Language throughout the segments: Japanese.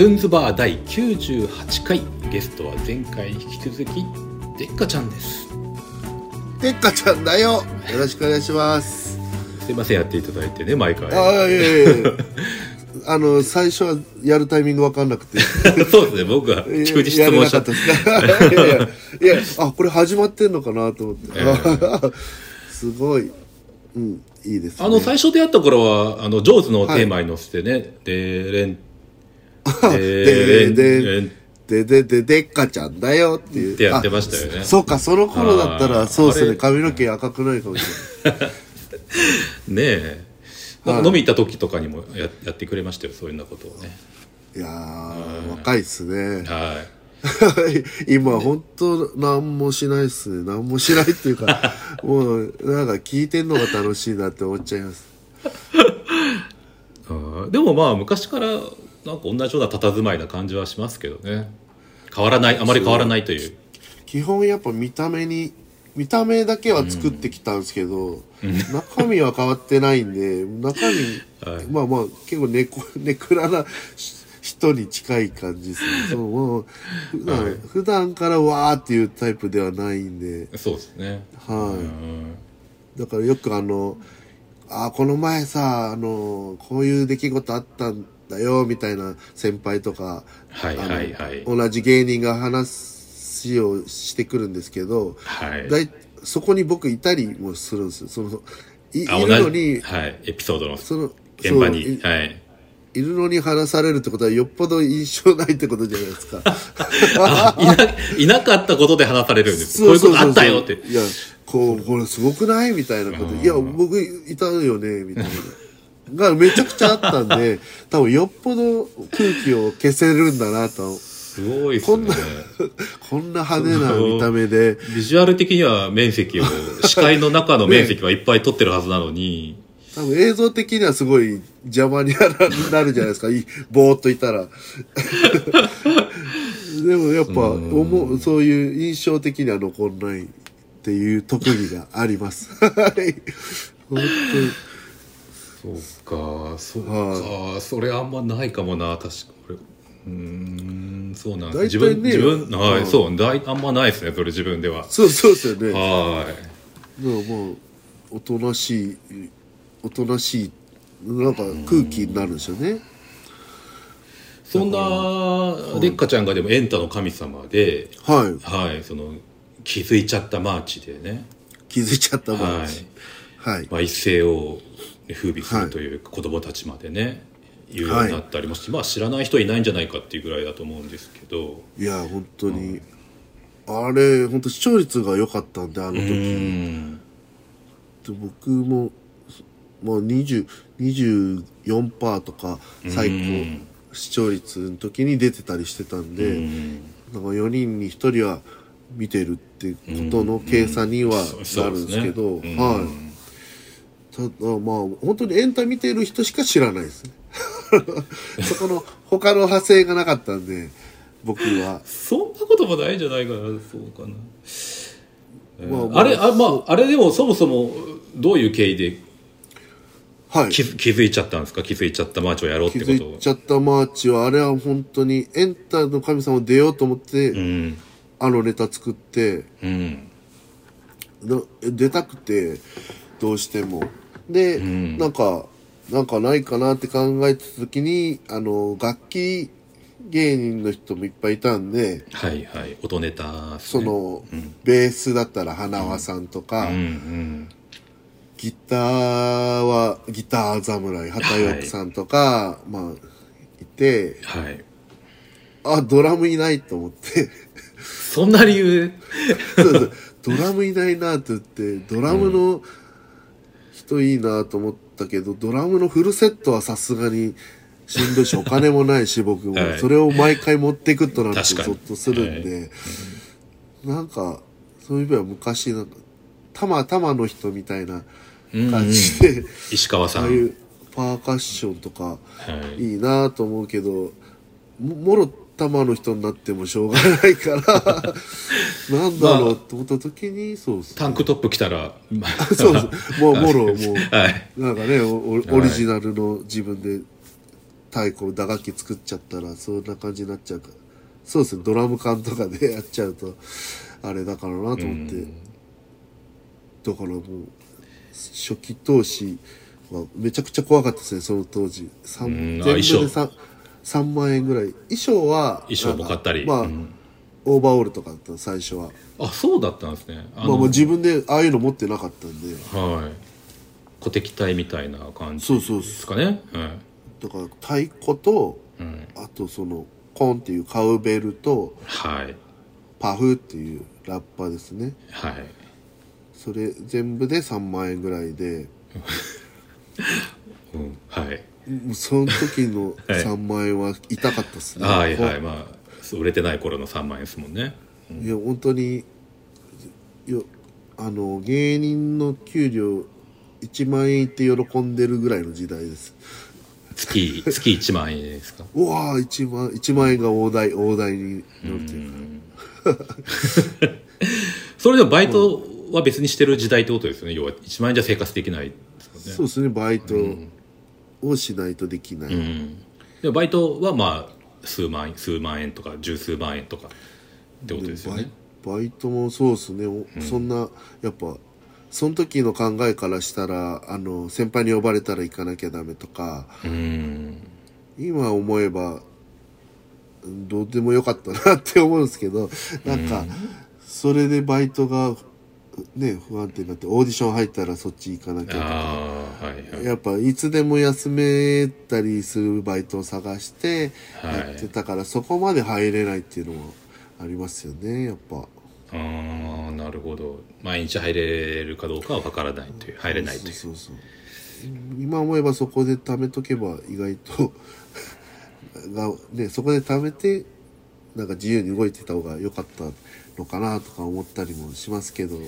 カズンズバー第98回ゲストは前回に引き続きでっかちゃんです。でっかちゃんだよ。よろしくお願いします。すいませんやっていただいてね毎回。ああいやいやいや あの最初はやるタイミング分かんなくて。そうですね僕はえ急に質問しちゃった。いやいやいや。あこれ始まってんのかなと思って、すごい。うんいいです、ね、あの最初出会った頃はあのジョーズのテーマに乗せてね、でれんでれんでれんででででっかちゃんだよっていうってやってましたよねそうかその頃だったらそうですね髪の毛赤くないかもしれないねえ飲み行った時とかにもややってくれましたよそういうようなことをねいや若いっすねはい今本当何もしないっすね何もしないっていうかもうなんか聞いてんのが楽しいなって思っちゃいますうんでもまあ昔からなんか同じような佇まいな感じはしますけどね。変わらないあまり変わらないという。基本やっぱ見た目に見た目だけは作ってきたんですけど、中身は変わってないんで中身、はい。まあまあ結構ネコネクラなし人に近い感じですね。そうもう普段、はい。普段からわーっていうタイプではないんで。そうですね。はい、うん。だからよくあの、あ、この前さ、あの、こういう出来事あったんだよ、みたいな先輩とか、はいはいはい。同じ芸人が話をしてくるんですけど、はい。だいそこに僕いたりもするんですよ。その、いいあるのに、はいエピソードのその、現場にはい。いるのに話されるってことはよっぽど印象ないってことじゃないですか。あいないなかったことで話されるんです。こういうことあったよって。いや、こう、これすごくない？みたいなこと。いや、僕いたよね、みたいな。がめちゃくちゃあったんで、多分よっぽど空気を消せるんだなと。すごいですねこんな、こんな派手な見た目で、ビジュアル的には面積を視界の中の面積はいっぱい取ってるはずなのに、多分映像的にはすごい邪魔になる じゃないですか。いぼーっといたら。でもやっぱ、思う、そういう印象的には残んないっていう特技があります。はい。本当に。そうかそうはかそれあんまないかもな確かうーん。そうなん大体ね。自分自分はい、うん。そうだいあんまないですねそれ自分では。そうそうですよね。はい。でももうおとなしいおとなしいなんか空気になるんですよね。そんなでっかちゃんがでもエンタの神様ではい。はいその気づいちゃったマーチでね。気づいちゃったもんはい。です。はい。まあ、一世を風靡するという子供たちまでね、言うようになったりもし、まあ知らない人いないんじゃないかっていうぐらいだと思うんですけど。いや本当に、あれ本当視聴率が良かったんであのう時。ん。で僕もまあ20 24%とか最うん。高視聴率の時に出てたりしてたんで、うん。なんか4人に1人は見てるってことの計算にはなるんですけど、ねはい。ただまあ本当にエンタ見てる人しか知らないですね。そこの他の派生がなかったんで僕は。そんなこともないんじゃないかなそうかな、えーまあまああれあまああれでもそもそもどういう経緯ではい。気づ気づいちゃったんですか？気づいちゃったマーチをやろうっ気てことづいちゃったマーチはあれは本当にエンタの神様出ようと思って、うんあのネタ作ってうんな出たくてどうしても。で、ん。なんかなんかないかなって考えてた時にあの楽器芸人の人もいっぱいいたんではいはい。音ネタね。その、ベースだったら花輪さんとか、うんうん。ギターはギター侍畑翼さんとか、まあいてはい。あドラムいないと思って。そんな理由？そうそう。ドラムいないなって言ってドラムの人いいなと思ったけど、ドラムのフルセットはさすがにしんどいしお金もないし僕も、はい。それを毎回持ってくとなると確かに。ゾッとするんで、なんかそういう意味では昔なんかたまたまの人みたいな感じで、石川さん。ああいうパーカッションとかはい。いいなと思うけどももろ玉の人になってもしょうがないから なんだろうと思った時にそうっすタンクトップ着たら そうそうもうもろもうはい。なんかねおおオリジナルの自分で太鼓打楽器作っちゃったらそんな感じになっちゃうから。そうですね。ドラム缶とかでやっちゃうとあれだからなと思って、うん。だからもう初期投資はめちゃくちゃ怖かったですねその当時。三うん。あ全部で衣装 3, 3万円ぐらい。衣装は衣装も買ったり。まあ、うん。オーバーオールとかだったの最初は。あそうだったんですね。あまあもう自分でああいうの持ってなかったんで。はい。鼓笛隊みたいな感じそうそうですかねはい。だから太鼓とうん。あとそのコンっていうカウベルとはい。パフっていうラッパですね。はい。それ全部で3万円ぐらいで。うんはいその時の はい。3万円は痛かったっすね、はいはいまあ売れてない頃の3万円ですもんね。いや本当によあの芸人の給料1万円いって喜んでるぐらいの時代です。月月1万円ですか？うわー1万1万円が大台大台に乗るという。か それでもバイトは別にしてる時代ってことですよね。要は1万円じゃ生活できないですよね。そうですねバイトをしないとできない、うん。でもバイトはまあ数万円数万円とか十数万円とかってことですよね。バイトもそうですね、おそんなやっぱその時の考えからしたらあの先輩に呼ばれたら行かなきゃダメとかうん。今思えばうんどうでもよかったなって思うんですけどなんかそれでバイトがね不安定になってオーディション入ったらそっち行かなきゃとか。はいはい。やっぱいつでも休めたりするバイトを探してはい。やってたから、そこまで入れないっていうのもありますよねやっぱ。ああなるほど。毎日入れるかどうかは分からないという入れないというそう。そうそう。今思えばそこで貯めとけば意外と が、ね、そこで貯めてなんか自由に動いてた方が良かったのかなとか思ったりもしますけど。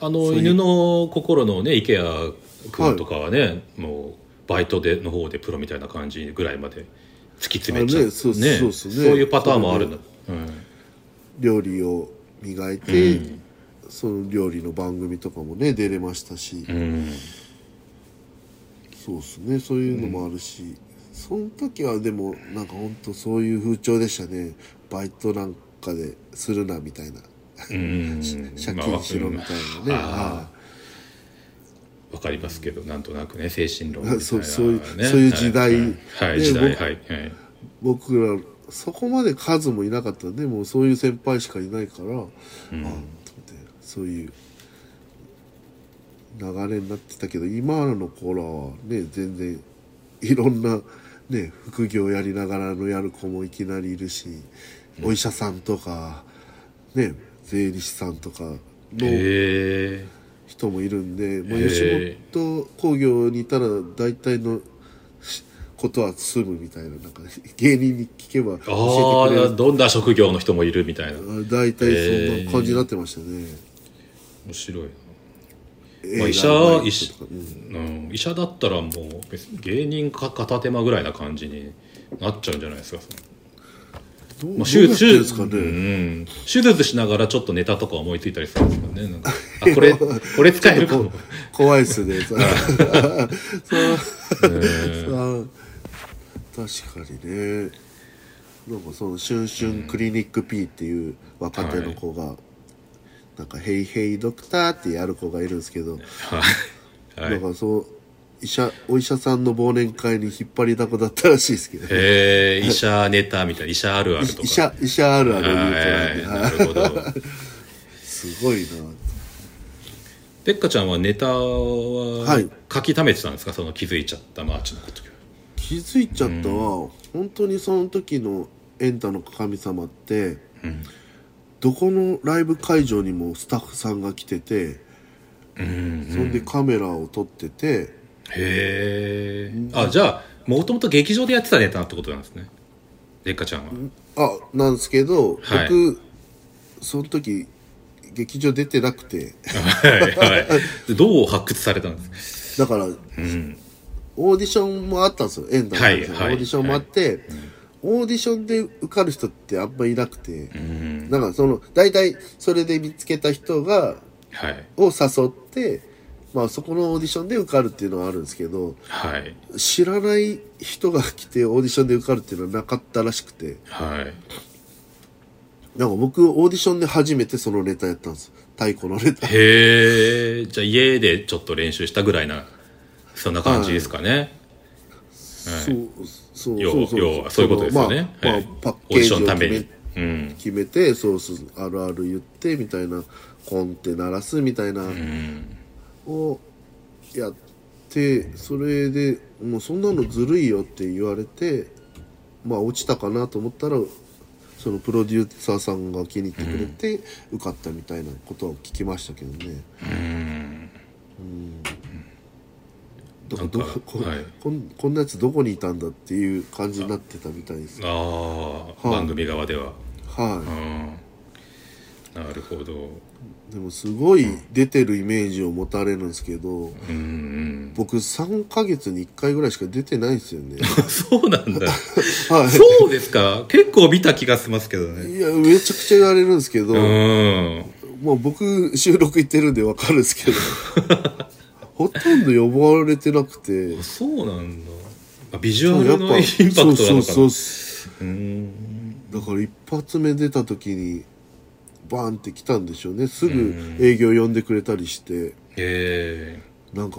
あの犬の心のね池谷君とかはね、もうバイトでの方でプロみたいな感じぐらいまで突き詰めちゃう。あねそうね。そうっすね。そういうパターンもあるんだ、料理を磨いて、その料理の番組とかもね出れましたし、うん、うんそうですね。そういうのもあるし、その時はでもなんか本当そういう風潮でしたねバイトなんかでするなみたいな。うん。借金しろみたいなね、まあかりますけどなんとなくね精神論みたいな、ね、そうそういう時代。はい、はい。で時代。僕はい、はい、僕らそこまで数もいなかったんでもうそういう先輩しかいないから、ああと思ってそういう流れになってたけど今の子らはね全然いろんなね副業やりながらのやる子もいきなりいるし、お医者さんとかね税理士さんとかの人もいるんで、もうへ吉え本興業にいたら大体のしことは済むみたいななんか芸人に聞けばあ教えてくれる。あどんな職業の人もいるみたいな。面大体そんな感じになってましたね、白いまあ医者医うんうん、医者だったらもう芸人か片手間ぐらいな感じになっちゃうんじゃないですかまあ、手術ですかね、うん、手術しながらちょっとネタとか思いついたりするんですかね。なんか。あこれこれ使えるかも。こ怖いっすね。そ確かにね。なんかその「シュンシュンクリニック P」っていう若手の子が、なんか「ヘイヘイドクター」ってやる子がいるんですけど、はい、はい。だからそう医者お医者さんの忘年会に引っ張りだこだったらしいですけど、へえ医者ネタみたいな医者あるあるとか。医者医者あるある言うとなな。いるほど。すごいな。デッカチャンはネタははい。書き溜めてたんですか？その気づいちゃったマーチのこと気づいちゃったは、本当にその時のエンタの神様って、どこのライブ会場にもスタッフさんが来てて、うん。そんでカメラを撮っててへえあじゃあもともと劇場でやってたネタってことなんですね。ペッカちゃんは。あなんですけど、はい。僕その時劇場出てなくて。はいはい。でどう発掘されたんですか？だからうん。オーディションもあったんですよ。エンタの神様、はいはい。オーディションもあって、オーディションで受かる人ってあんまいなくて、うん。だからその大体それで見つけた人がはい。を誘ってまあそこのオーディションで受かるっていうのはあるんですけどはい。知らない人が来てオーディションで受かるっていうのはなかったらしくてはい。なんか僕オーディションで初めてそのネタやったんです。太鼓のネタ。へえじゃあ家でちょっと練習したぐらいなそんな感じですかね、そうそう要そうそう。要はそういうことですよね、まあ、はい。まあ、パッオーディショケージを決めンのために。うん。決めてそうそうあるある言ってみたいなコンって鳴らすみたいなうんをやってそれでもうそんなのずるいよって言われてまあ落ちたかなと思ったらそのプロデューサーさんが気に入ってくれて受かったみたいなことを聞きましたけどね。うん。だからどかこはい。こんこんなやつどこにいたんだっていう感じになってたみたいです。ああ、はい。番組側では。はうんなるほど。い。でもすごい出てるイメージを持たれるんですけど、うんうん。僕3ヶ月に1回ぐらいしか出てないんですよね。そうなんだ。はそうですか？結構見た気がしますけどい。ね。いや、めちゃくちゃ言われるんですけど、うん。もう僕収録行ってるんでわかるんですけど、ほとんど呼ばれてなくて、そうなんだ。あビジュアルのインパクトなそうのかなそうそう。うん。だから一発目出た時にバーンって来たんでしょうね。すぐ営業呼んでくれたりして。へなんか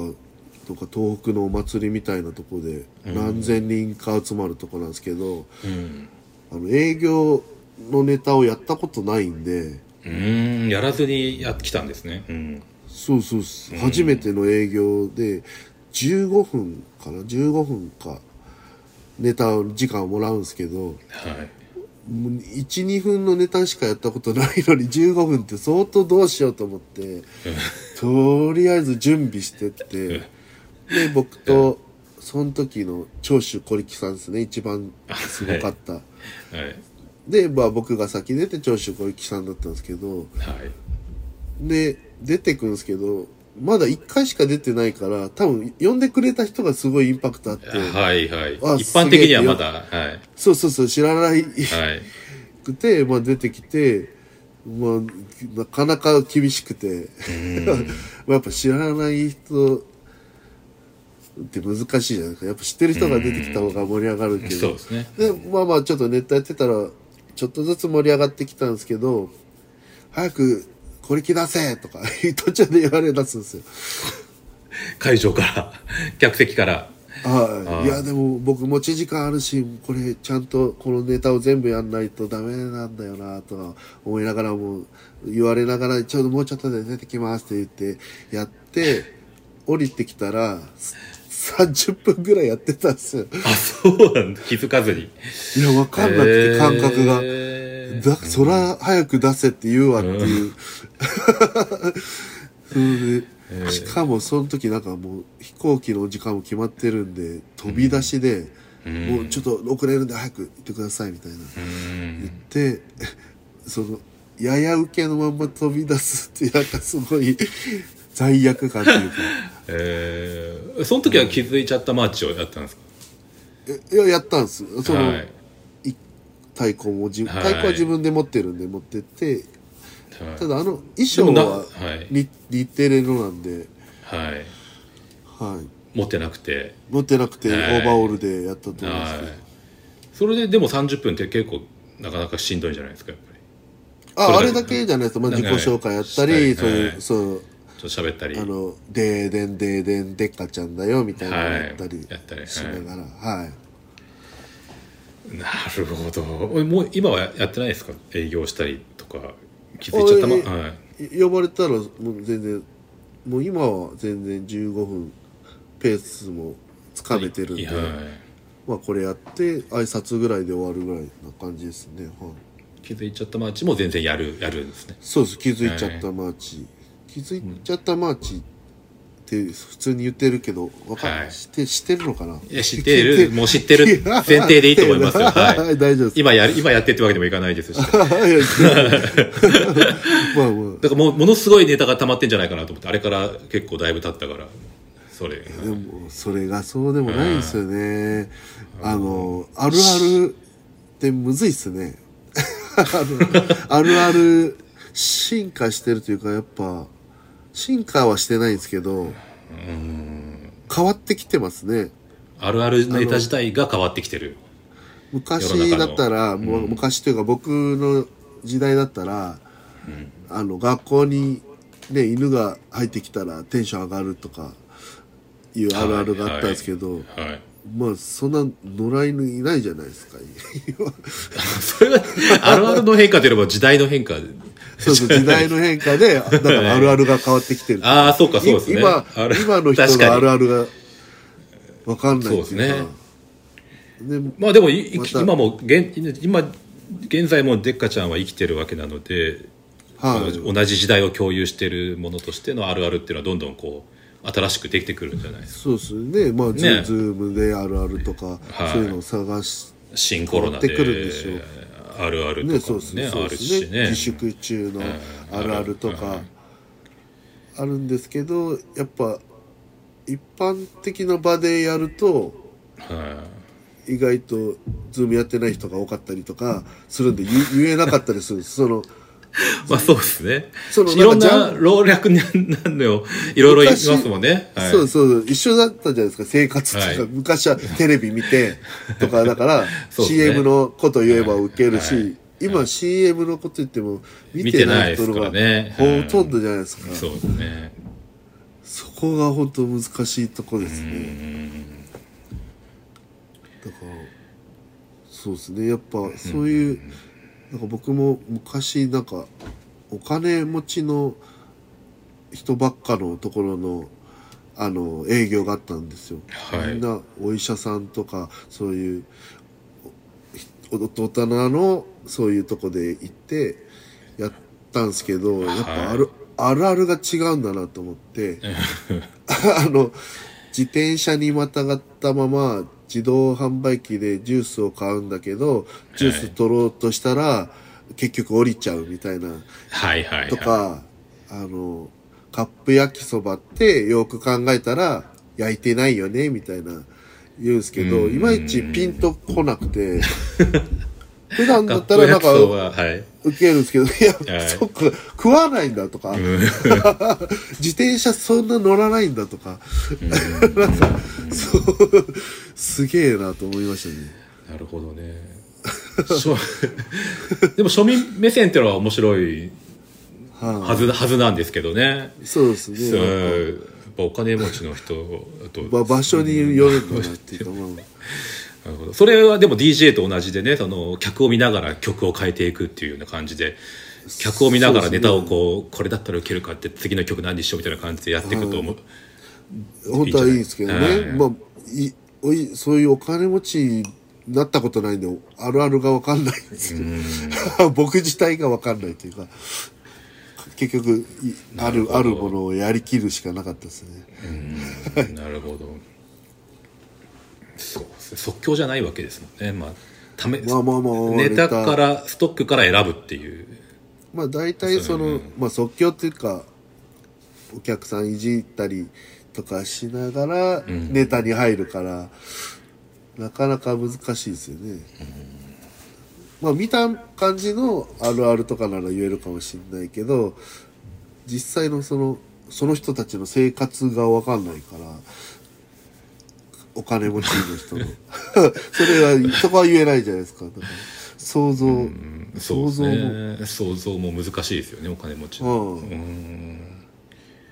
とか東北のお祭りみたいなとこで何千人か集まるとこなんですけど、えうん。あの営業のネタをやったことないんで。うん。やらずにやってきたんですね。うん。そうそう初めての営業で15分かな？15分か。ネタ時間をもらうんですけど。はいもう12分のネタしかやったことないのに15分って相当どうしようと思ってとりあえず準備してってで僕とその時の長州小力さんですね一番すごかった、はい。で、まあ、僕が先出て長州小力さんだったんですけどはい。で出てくんですけどまだ1回しか出てないから多分呼んでくれた人がすごいインパクトあって。はいはい。あ一般的にはまだ。はい。そうそうそう知らない。はい。くて、まあ、出てきて、まあ、なかなか厳しくて、やっぱ知らない人って難しいじゃないですか。やっぱ知ってる人が出てきた方が盛り上がるけど。そうですね。で、まあまあちょっとネットやってたら、ちょっとずつ盛り上がってきたんですけど、早くこれ着出せとか途中で言われ出すんですよ。会場から客席からはい。いや、でも僕持ち時間あるし、これちゃんとこのネタを全部やんないとダメなんだよな、とか思いながらも、言われながら、ちょうどもうちょっとで出てきますって言って、やって、降りてきたら、30分ぐらいやってたんですよ。あそうなんだ気づかずにいや、わかんなくて、感覚が。へーだ、そら早く出せって言うわっていう。それで、しかもその時なんかもう飛行機の時間も決まってるんで、飛び出しで、もうちょっと遅れるんで早く行ってくださいみたいな。うん。言って、その、やや受けのまま飛び出すって、なんかすごい罪悪感というか。えー。その時は気づいちゃったマーチをやったんですか？えいや、やったんです。その、はいい太鼓も自はい。太鼓は自分で持ってるんで持ってって、はい。ただあの衣装でもなははい。日日テレのなんで、はい。はい。持ってなくて。持ってなくてオはい。ーバーオールでやったと思うんですはい。それででも30分って結構なかなかしんどいんじゃないですかやっぱり。あ、あそれだれだけじゃないです。まあ、自己紹介やったり、かそういう、はい。そう、ちょっと喋ったり。あの、でーでんでーでんでっかちゃんだよ、みたいなのはいやったりやったり。しながら、はい。なるほどおもう今はやってないですか？営業したりとか？気づいちゃった？まはい呼ばれたら、もう全然、もう今は全然15分ペースもつかめてるんで、はいまあこれやって挨拶ぐらいで終わるぐらいな感じですね。はい。気づいちゃったマーチも全然やるやるんですねそうです。気づいちゃったマーチ。気づいちゃったマーチって普通に言ってるけど、わかはい知って、知ってるのかな？いや知ってる。もう知ってる前提でいいと思いますよ。はい。大丈夫です。今やる今やってってわけでもいかないですし。まあまあ。らもうものすごいネタが溜まってんじゃないかなと思ってあれから結構だいぶ経ったからそれ。でも、それがそうでもないんですよね。あの、あるあるってむずいっすね。あるある進化してるというか、やっぱ、進化はしてないんですけど変わってきてますね。あるあるネタ自体が変わってきてる。昔だったら、もう昔というか僕の時代だったら、あの学校にね犬が入ってきたらテンション上がるとかいうあるあるがあったんですけど、はい。まあそんな野良犬いないじゃないですか。それはあるあるの変化というよりも時代の変化そうそう時代の変化で だからあるあるが変わってきてる。ああそうかそうですね。今今の人のあるあるが分かんないそうですね。でまあでもいまた。今も現今現在もデッカちゃんは生きてるわけなので、はい。同じ時代を共有しているものとしてのあるあるっていうのはどんどんこう新しくできてくるんじゃないですか。そうですね。まあズ,、ね。ズームであるあるとか、はい。そういうのを探し新コロナってくるんでしょうあるあるねとかもそうですねあるしね。自粛中のあるあるとはかいあるんですけどやっぱ一般的な場でやるとは意外とズームやってない人が多かったりとかするんで言言えなかったりするんです。そのい まあそうですね。そのいろんな老若になんのよ。いろいろ言いますもんね、はい、そうそう一緒だったじゃないですか。生活とか、はい。昔はテレビ見て とかだからね。CM のこと言えばウケるし、はい。今 CM のこと言っても見見てない人がねほとんどじゃないですか、そうですね。そこが本当難しいとこですね。だからそうですね。やっぱそういうなんか僕も昔なんかお金持ちの人ばっかのところのあの営業があったんですよ、はい。みんなお医者さんとかそういうお大人のそういうとこで行ってやったんですけど、やっぱあるあるあるが違うんだなと思って。あの自転車にまたがったまま自動販売機でジュースを買うんだけどジュース取ろうとしたら、結局降りちゃうみたいな。はいはいはい。とか、あのカップ焼きそばってよく考えたら焼いてないよねみたいな言うんですけどうん。いまいちピンとこなくて 普段だったらなんかはい。受けるんですけどいや、はい。そっか食わないんだとか、自転車そんな乗らないんだとか、なんかそうすげえなと思いましたね。なるほどね。でも庶民目線っていうのは面白いははずはずなんですけどね。い、そうですね。そお金持ちの人とば場所によるんだなっていうか、まあなるほど。それはでも DJ と同じでねその客を見ながら曲を変えていくっていうような感じで客を見ながらネタをこうこれだったら受けるかって次の曲何にしようみたいな感じでやっていくと思う、本当はいいんですけどね、はいまあいおいそういうお金持ちになったことないんであるあるが分かんないんですけど僕自体が分かんないというか結局いあるあるものをやりきるしかなかったですね。うん。なるほど。そ う即興じゃないわけですもんね。まあためまあまあまあネタからストックから選ぶっていう。まあ大体その、まあ即興っていうかお客さんいじったりとかしながらん。ネタに入るから、なかなか難しいですよね、まあ見た感じのあるあるとかなら言えるかもしれないけど実際のそのその人たちの生活が分かんないからお金持ちの人の。それはそこは言えないじゃないですか。だから想像、うんそうです想像も。ね想像も難しいですよねお金持ちの。うん。うん。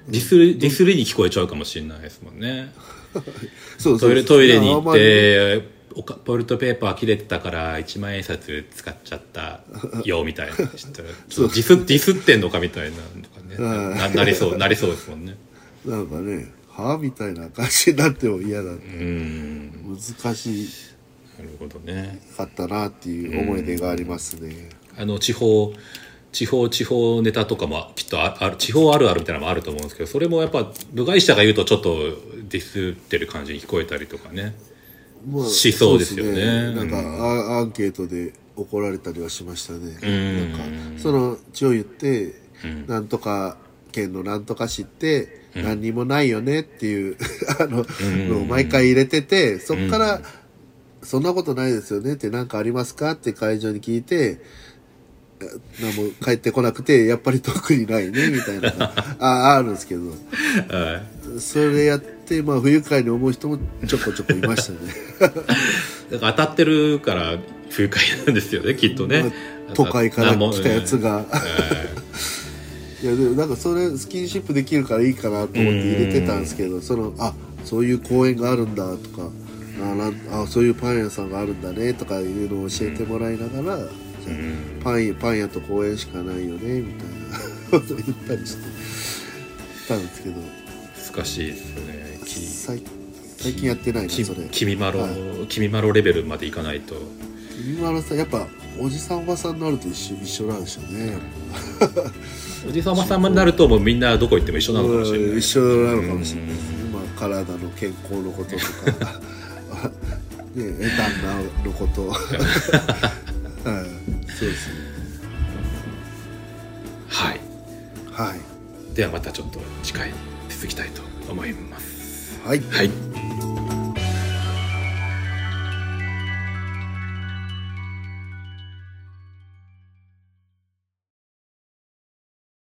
ディスりディスりに聞こえちゃうかもしれないですもんね。そうトイレトイレに行っておかトイレットペーパー切れてたから1万円札使っちゃったよみたいな。ちょっとディスディスってんのかみたいな。とかね。ななりそうなりそうですもんね。なんかねはあみたいな感じになっても嫌だうん。難しなるほどねかったなっていう思い出がありますね。あの地方地方地方ネタとかもきっとあある地方あるあるみたいなのもあると思うんですけどそれもやっぱ部外者が言うとちょっとディスってる感じに聞こえたりとかね。まあしそうですよね。そうですなん。かうんアアンケートで怒られたりはしましたね。ん。なんかその地を言ってうんなんとか県のなんとか市って何にもないよねっていう あのん。のを毎回入れててそっから「そんなことないですよね」って何かありますかって会場に聞いて何も帰ってこなくてやっぱり特にないねみたいな。ああるんですけど。はい。それやってまあ不愉快に思う人もちょこちょこいましたね。だから当たってるから不愉快なんですよねきっとね、まあ都会から来たやつが、がいやでもなんかそれスキンシップできるからいいかなと思って入れてたんですけどそのあそういう公園があるんだとかあなんあそういうパン屋さんがあるんだねとかいうのを教えてもらいながら、じゃパン屋パン屋と公園しかないよねみたいなこと言ったりしてたんですけど。難しいですよね。き最最近やってないなきそれ。君まろ、はい。君まろレベルまでいかないと今原さんやっぱおじさんおばさんになると一緒一緒なんでしょうね。おじさまさんになるともうみんなどこ行っても一緒なのかもしれない。うん一緒なのかもしれない。ですね、まあ、体の健康のこととか。ねえ旦那のこと。はい。そうですね。はい。はい。ではまたちょっと次回続きたいと思います。はい。はい